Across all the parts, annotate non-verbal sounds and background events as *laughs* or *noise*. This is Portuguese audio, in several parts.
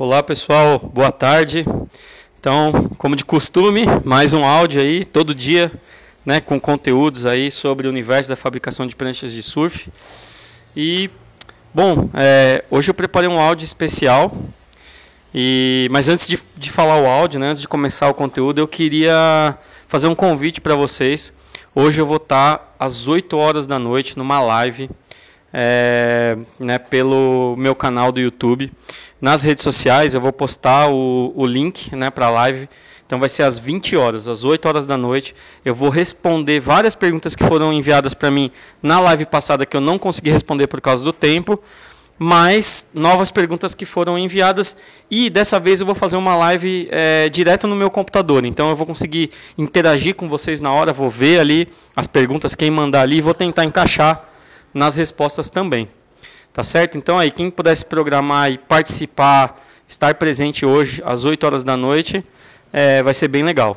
Olá pessoal, boa tarde. Então, como de costume, mais um áudio aí, todo dia, né, com conteúdos aí sobre o universo da fabricação de pranchas de surf. E, bom, é, hoje eu preparei um áudio especial. E, mas antes de, de falar o áudio, né, antes de começar o conteúdo, eu queria fazer um convite para vocês. Hoje eu vou estar às 8 horas da noite numa live é, né, pelo meu canal do YouTube. Nas redes sociais eu vou postar o, o link né, para a live. Então vai ser às 20 horas, às 8 horas da noite. Eu vou responder várias perguntas que foram enviadas para mim na live passada que eu não consegui responder por causa do tempo, mas novas perguntas que foram enviadas e dessa vez eu vou fazer uma live é, direto no meu computador. Então eu vou conseguir interagir com vocês na hora, vou ver ali as perguntas, quem mandar ali, vou tentar encaixar nas respostas também. Tá certo? Então aí, quem pudesse programar e participar, estar presente hoje às 8 horas da noite, é, vai ser bem legal.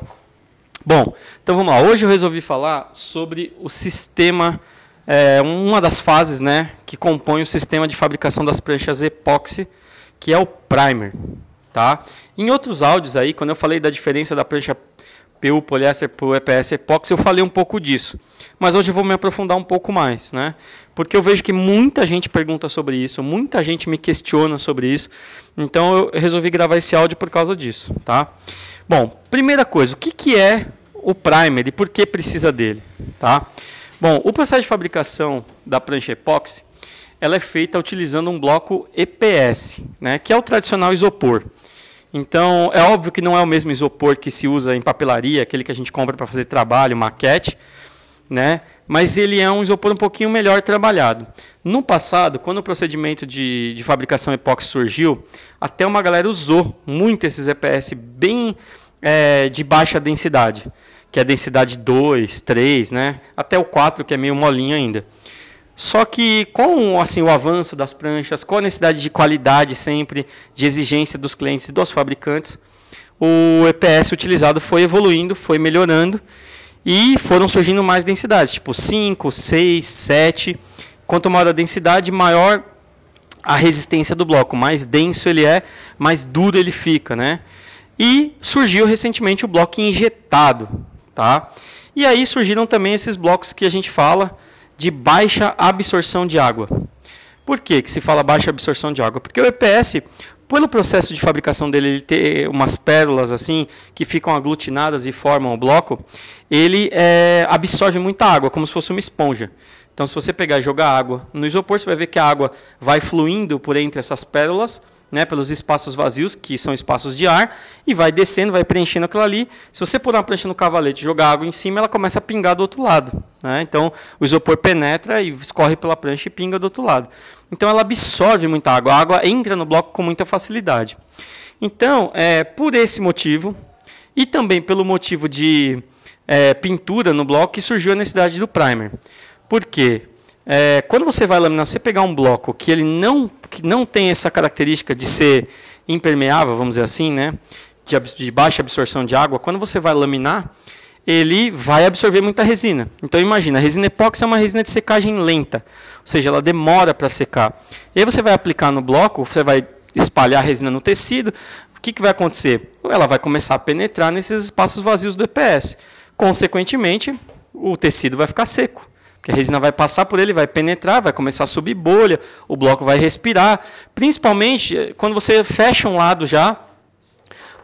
Bom, então vamos lá. Hoje eu resolvi falar sobre o sistema, é, uma das fases né, que compõe o sistema de fabricação das pranchas epóxi, que é o primer. Tá? Em outros áudios aí, quando eu falei da diferença da prancha PU poliéster EPS epóxi, eu falei um pouco disso. Mas hoje eu vou me aprofundar um pouco mais. Né? porque eu vejo que muita gente pergunta sobre isso, muita gente me questiona sobre isso, então eu resolvi gravar esse áudio por causa disso, tá? Bom, primeira coisa, o que, que é o primer e por que precisa dele, tá? Bom, o processo de fabricação da prancha epóxi, ela é feita utilizando um bloco EPS, né, que é o tradicional isopor. Então, é óbvio que não é o mesmo isopor que se usa em papelaria, aquele que a gente compra para fazer trabalho, maquete, né? mas ele é um isopor um pouquinho melhor trabalhado. No passado, quando o procedimento de, de fabricação epóxi surgiu, até uma galera usou muito esses EPS bem é, de baixa densidade, que é densidade 2, 3, né? até o 4, que é meio molinho ainda. Só que com assim, o avanço das pranchas, com a necessidade de qualidade sempre, de exigência dos clientes e dos fabricantes, o EPS utilizado foi evoluindo, foi melhorando e foram surgindo mais densidades, tipo 5, 6, 7. Quanto maior a densidade, maior a resistência do bloco. Mais denso ele é, mais duro ele fica, né? E surgiu recentemente o bloco injetado, tá? E aí surgiram também esses blocos que a gente fala de baixa absorção de água. Por que, que se fala baixa absorção de água? Porque o EPS, pelo processo de fabricação dele, ele ter umas pérolas assim que ficam aglutinadas e formam o bloco, ele é, absorve muita água, como se fosse uma esponja. Então, se você pegar e jogar água no isopor, você vai ver que a água vai fluindo por entre essas pérolas né, pelos espaços vazios, que são espaços de ar, e vai descendo, vai preenchendo aquilo ali. Se você pôr uma prancha no cavalete e jogar água em cima, ela começa a pingar do outro lado. Né? Então, o isopor penetra e escorre pela prancha e pinga do outro lado. Então, ela absorve muita água. A água entra no bloco com muita facilidade. Então, é, por esse motivo, e também pelo motivo de é, pintura no bloco, que surgiu a necessidade do primer. Por quê? É, quando você vai laminar, você pegar um bloco que ele não, que não tem essa característica de ser impermeável, vamos dizer assim, né, de, de baixa absorção de água, quando você vai laminar, ele vai absorver muita resina. Então imagina, a resina epóxi é uma resina de secagem lenta, ou seja, ela demora para secar. E aí você vai aplicar no bloco, você vai espalhar a resina no tecido, o que, que vai acontecer? Ela vai começar a penetrar nesses espaços vazios do EPS. Consequentemente, o tecido vai ficar seco que a resina vai passar por ele, vai penetrar, vai começar a subir bolha, o bloco vai respirar. Principalmente eh, quando você fecha um lado já,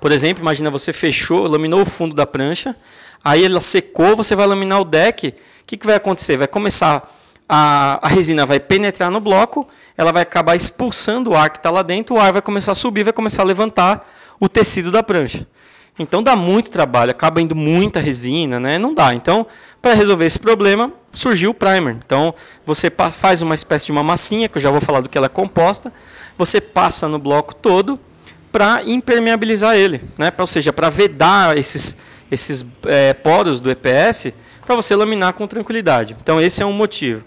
por exemplo, imagina você fechou, laminou o fundo da prancha, aí ela secou, você vai laminar o deck, o que, que vai acontecer? Vai começar, a, a resina vai penetrar no bloco, ela vai acabar expulsando o ar que está lá dentro, o ar vai começar a subir, vai começar a levantar o tecido da prancha. Então dá muito trabalho, acaba indo muita resina, né? Não dá. Então, para resolver esse problema, surgiu o primer. Então, você faz uma espécie de uma massinha, que eu já vou falar do que ela é composta, você passa no bloco todo para impermeabilizar ele, né? ou seja, para vedar esses, esses é, poros do EPS para você laminar com tranquilidade. Então, esse é um motivo.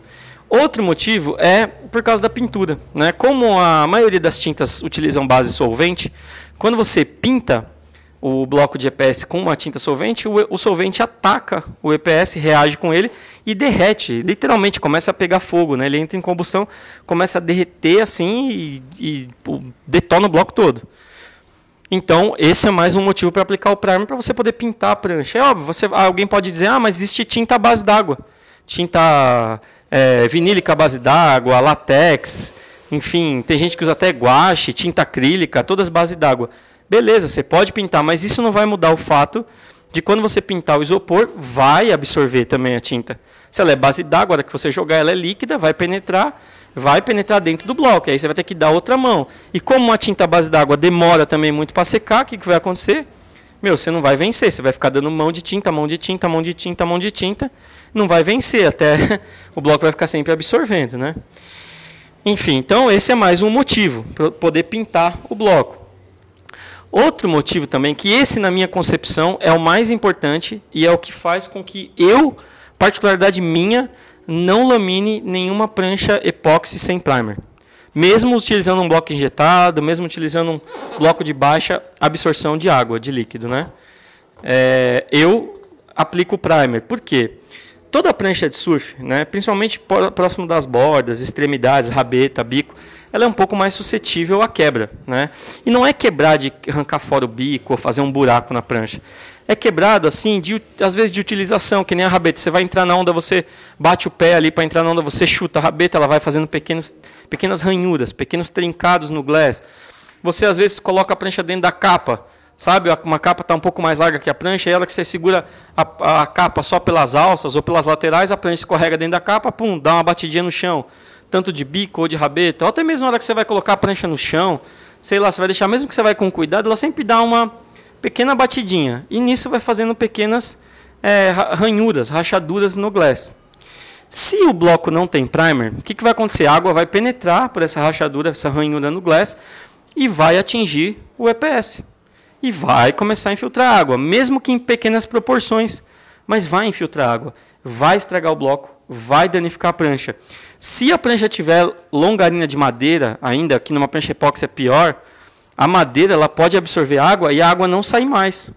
Outro motivo é por causa da pintura. Né? Como a maioria das tintas utilizam base solvente, quando você pinta o bloco de EPS com uma tinta solvente, o, o, solvente ataca o EPS, reage com ele e derrete, literalmente começa a pegar fogo, né? ele entra em combustão, começa a derreter assim e, e detona o bloco todo. Então, esse é mais um motivo para aplicar o primer para você poder pintar a prancha. É óbvio, você, alguém pode dizer, ah, mas existe tinta à base d'água. Tinta é, vinílica à base d'água, latex, enfim, tem gente que usa até guache, tinta acrílica, todas base d'água. Beleza, você pode pintar, mas isso não vai mudar o fato de quando você pintar o isopor, vai absorver também a tinta. Se ela é base d'água, hora que você jogar ela é líquida, vai penetrar, vai penetrar dentro do bloco. Aí você vai ter que dar outra mão. E como uma tinta base d'água demora também muito para secar, o que, que vai acontecer? Meu, você não vai vencer, você vai ficar dando mão de tinta, mão de tinta, mão de tinta, mão de tinta, não vai vencer, até *laughs* o bloco vai ficar sempre absorvendo, né? Enfim, então esse é mais um motivo para poder pintar o bloco. Outro motivo também, que esse na minha concepção é o mais importante e é o que faz com que eu, particularidade minha, não lamine nenhuma prancha epóxi sem primer. Mesmo utilizando um bloco injetado, mesmo utilizando um bloco de baixa absorção de água, de líquido, né? É, eu aplico o primer. Por quê? Toda prancha de surf, né, principalmente próximo das bordas, extremidades, rabeta, bico, ela é um pouco mais suscetível à quebra. Né? E não é quebrar de arrancar fora o bico ou fazer um buraco na prancha. É quebrado assim, de, às vezes de utilização, que nem a rabeta. Você vai entrar na onda, você bate o pé ali para entrar na onda, você chuta a rabeta, ela vai fazendo pequenos, pequenas ranhuras, pequenos trincados no glass. Você às vezes coloca a prancha dentro da capa, sabe? Uma capa está um pouco mais larga que a prancha, e ela que você segura a, a, capa só pelas alças ou pelas laterais, a prancha escorrega dentro da capa, pum, dá uma batidinha no chão tanto de bico ou de rabeta, ou até mesmo na hora que você vai colocar a prancha no chão, sei lá, você vai deixar, mesmo que você vai com cuidado, ela sempre dá uma pequena batidinha. E nisso vai fazendo pequenas é, ranhuras, rachaduras no glass. Se o bloco não tem primer, o que, que vai acontecer? A água vai penetrar por essa rachadura, essa ranhura no glass, e vai atingir o EPS. E vai começar a infiltrar água, mesmo que em pequenas proporções, mas vai infiltrar água, vai estragar o bloco, vai danificar a prancha. Se a prancha tiver longarina de madeira, ainda que numa prancha epóxi é pior, a madeira ela pode absorver água e a água não sai mais.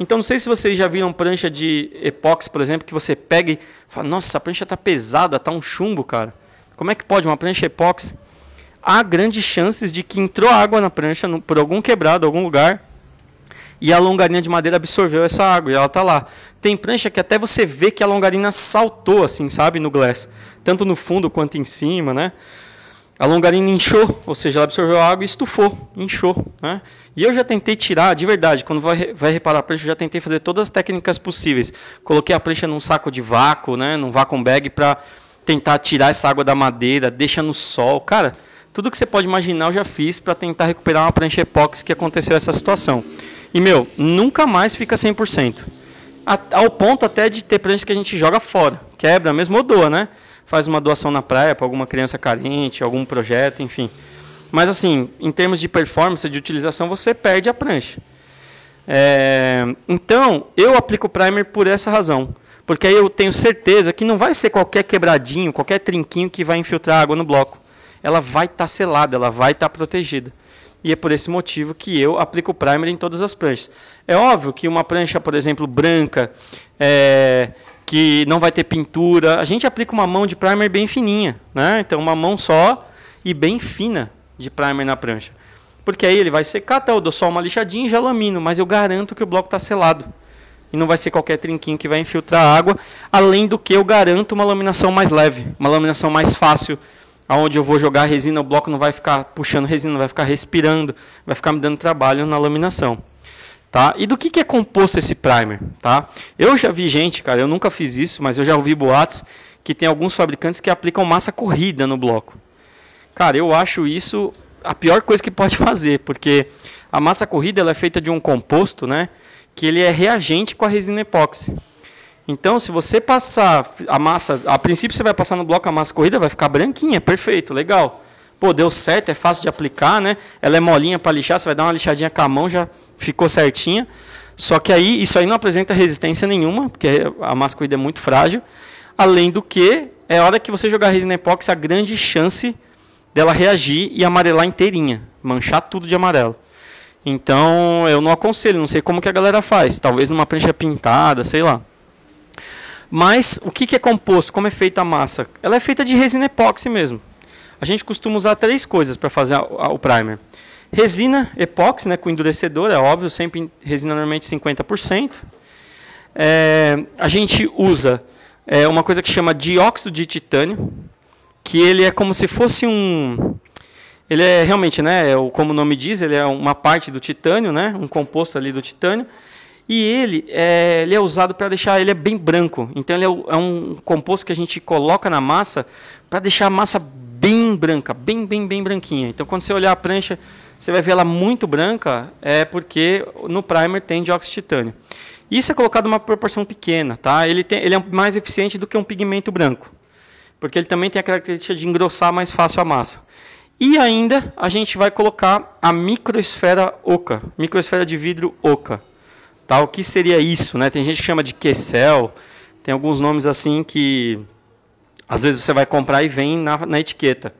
Então não sei se vocês já viram prancha de epóxi, por exemplo, que você pega e fala, nossa, essa prancha está pesada, tá um chumbo, cara. Como é que pode uma prancha epóxi? Há grandes chances de que entrou água na prancha por algum quebrado, algum lugar, e a longarina de madeira absorveu essa água e ela está lá. Tem prancha que até você vê que a longarina saltou assim, sabe, no glass, tanto no fundo quanto em cima, né? A longarina inchou, ou seja, ela absorveu a água e estufou, inchou, né? E eu já tentei tirar, de verdade, quando vai, vai reparar a prancha, eu já tentei fazer todas as técnicas possíveis. Coloquei a prancha num saco de vácuo, né, num vacuum bag para tentar tirar essa água da madeira, deixa no sol. Cara, tudo que você pode imaginar eu já fiz para tentar recuperar uma prancha epóxi que aconteceu essa situação. E, meu, nunca mais fica 100%. Ao ponto até de ter pranchas que a gente joga fora. Quebra mesmo ou doa, né? Faz uma doação na praia para alguma criança carente, algum projeto, enfim. Mas, assim, em termos de performance, de utilização, você perde a prancha. É... Então, eu aplico o primer por essa razão. Porque aí eu tenho certeza que não vai ser qualquer quebradinho, qualquer trinquinho que vai infiltrar água no bloco. Ela vai estar tá selada, ela vai estar tá protegida e é por esse motivo que eu aplico o primer em todas as pranchas. É óbvio que uma prancha, por exemplo, branca, é, que não vai ter pintura, a gente aplica uma mão de primer bem fininha, né? Então uma mão só e bem fina de primer na prancha. Porque aí ele vai secar, tá? eu dou só uma lixadinha e já lamino, mas eu garanto que o bloco está selado. E não vai ser qualquer trinquinho que vai infiltrar água, além do que eu garanto uma laminação mais leve, uma laminação mais fácil aonde eu vou jogar resina, o bloco não vai ficar puxando resina, vai ficar respirando, vai ficar me dando trabalho na laminação. Tá? E do que, que é composto esse primer? Tá? Eu já vi gente, cara, eu nunca fiz isso, mas eu já ouvi boatos que tem alguns fabricantes que aplicam massa corrida no bloco. Cara, eu acho isso a pior coisa que pode *laughs* fazer, porque a massa corrida ela é feita de um composto, né, que ele é reagente com a resina epóxi. Então, se você passar a massa, a princípio você vai passar no bloco a massa corrida, vai ficar branquinha, perfeito, legal. Pô, deu certo, é fácil de aplicar, né? Ela é molinha para lixar, você vai dar uma lixadinha com a mão, já ficou certinha. Só que aí, isso aí não apresenta resistência nenhuma, porque a massa corrida é muito frágil. Além do que, é hora que você jogar resina epóxi, a grande chance dela reagir e amarelar inteirinha, manchar tudo de amarelo. Então, eu não aconselho, não sei como que a galera faz. Talvez numa prancha pintada, sei lá. Mas o que, que é composto? Como é feita a massa? Ela é feita de resina epóxi mesmo. A gente costuma usar três coisas para fazer a, a, o primer. Resina epóxi, né, com endurecedor, é óbvio, sempre resina normalmente 50%. É, a gente usa é, uma coisa que chama dióxido de titânio, que ele é como se fosse um... Ele é realmente, né, é como o nome diz, ele é uma parte do titânio, né, um composto ali do titânio, e ele é, ele é usado para deixar ele é bem branco. Então ele é, é, um composto que a gente coloca na massa para deixar a massa bem branca, bem, bem, bem branquinha. Então quando você olhar a prancha, você vai ver ela muito branca, é porque no primer tem dióxido de titânio. Isso é colocado uma proporção pequena, tá? Ele, tem, ele é mais eficiente do que um pigmento branco, porque ele também tem a característica de engrossar mais fácil a massa. E ainda a gente vai colocar a microesfera oca, microesfera de vidro oca. Tá? O que seria isso? Né? Tem gente que chama de Kessel, tem alguns nomes assim que às vezes você vai comprar e vem na, na etiqueta.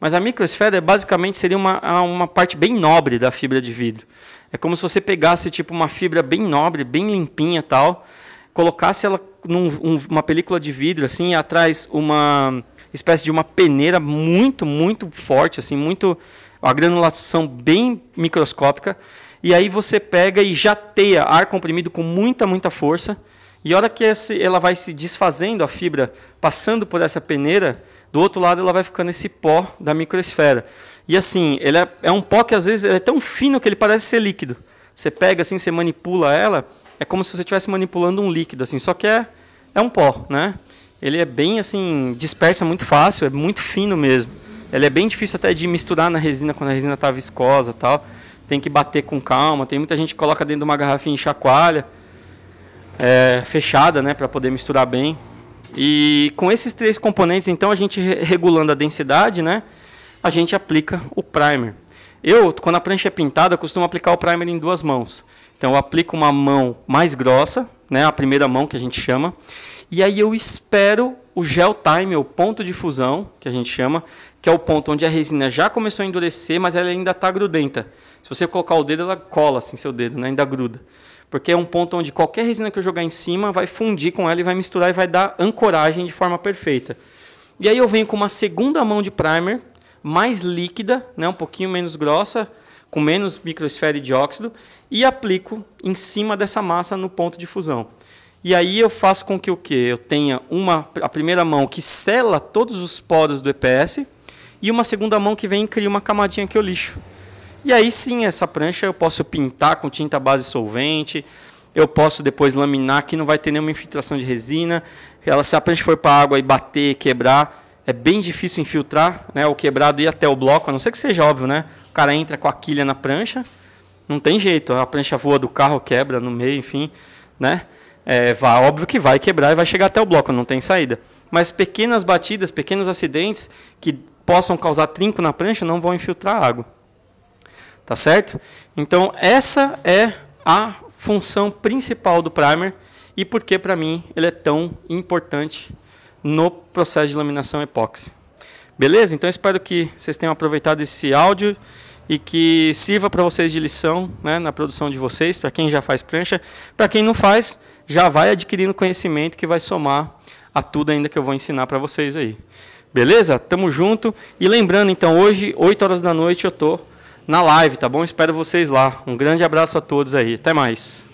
Mas a microesfera basicamente seria uma, uma parte bem nobre da fibra de vidro. É como se você pegasse tipo uma fibra bem nobre, bem limpinha tal, colocasse ela numa um, película de vidro assim, e atrás uma espécie de uma peneira muito, muito forte, assim, muito a granulação bem microscópica e aí você pega e jateia ar comprimido com muita, muita força. E a hora que ela vai se desfazendo, a fibra, passando por essa peneira, do outro lado ela vai ficando esse pó da microesfera. E assim, ele é, é um pó que às vezes é tão fino que ele parece ser líquido. Você pega assim, você manipula ela, é como se você estivesse manipulando um líquido, assim, só que é, é um pó, né? Ele é bem assim, dispersa muito fácil, é muito fino mesmo. Ele é bem difícil até de misturar na resina quando a resina está viscosa tal tem que bater com calma. Tem muita gente que coloca dentro de uma garrafinha em chacoalha, é, fechada, né, para poder misturar bem. E com esses três componentes, então, a gente regulando a densidade, né, a gente aplica o primer. Eu, quando a prancha é pintada, costumo aplicar o primer em duas mãos. Então, eu aplico uma mão mais grossa, né, a primeira mão que a gente chama, e aí eu espero o gel time, o ponto de fusão, que a gente chama, que é o ponto onde a resina já começou a endurecer, mas ela ainda está grudenta. Se você colocar o dedo, ela cola assim seu dedo, né? ainda gruda. Porque é um ponto onde qualquer resina que eu jogar em cima vai fundir com ela e vai misturar e vai dar ancoragem de forma perfeita. E aí eu venho com uma segunda mão de primer, mais líquida, né? um pouquinho menos grossa, com menos microesfera de óxido, e aplico em cima dessa massa no ponto de fusão. E aí eu faço com que o que? Eu tenha uma, a primeira mão que sela todos os poros do EPS, e uma segunda mão que vem e cria uma camadinha que eu lixo. E aí sim, essa prancha eu posso pintar com tinta base solvente, eu posso depois laminar que não vai ter nenhuma infiltração de resina. Ela, se a prancha for para água e bater, quebrar, é bem difícil infiltrar, né? O quebrado ir até o bloco, a não ser que seja óbvio, né? O cara entra com a quilha na prancha, não tem jeito, a prancha voa do carro, quebra no meio, enfim, né? É, vai, óbvio que vai quebrar e vai chegar até o bloco, não tem saída. Mas pequenas batidas, pequenos acidentes que possam causar trinco na prancha não vão infiltrar água. Tá certo? Então, essa é a função principal do primer e por que para mim ele é tão importante no processo de laminação epóxi. Beleza? Então espero que vocês tenham aproveitado esse áudio e que sirva para vocês de lição né, na produção de vocês, para quem já faz prancha. Para quem não faz, já vai adquirindo conhecimento que vai somar a tudo ainda que eu vou ensinar para vocês aí. Beleza? Tamo junto. E lembrando, então, hoje, 8 horas da noite, eu tô na live, tá bom? Espero vocês lá. Um grande abraço a todos aí. Até mais.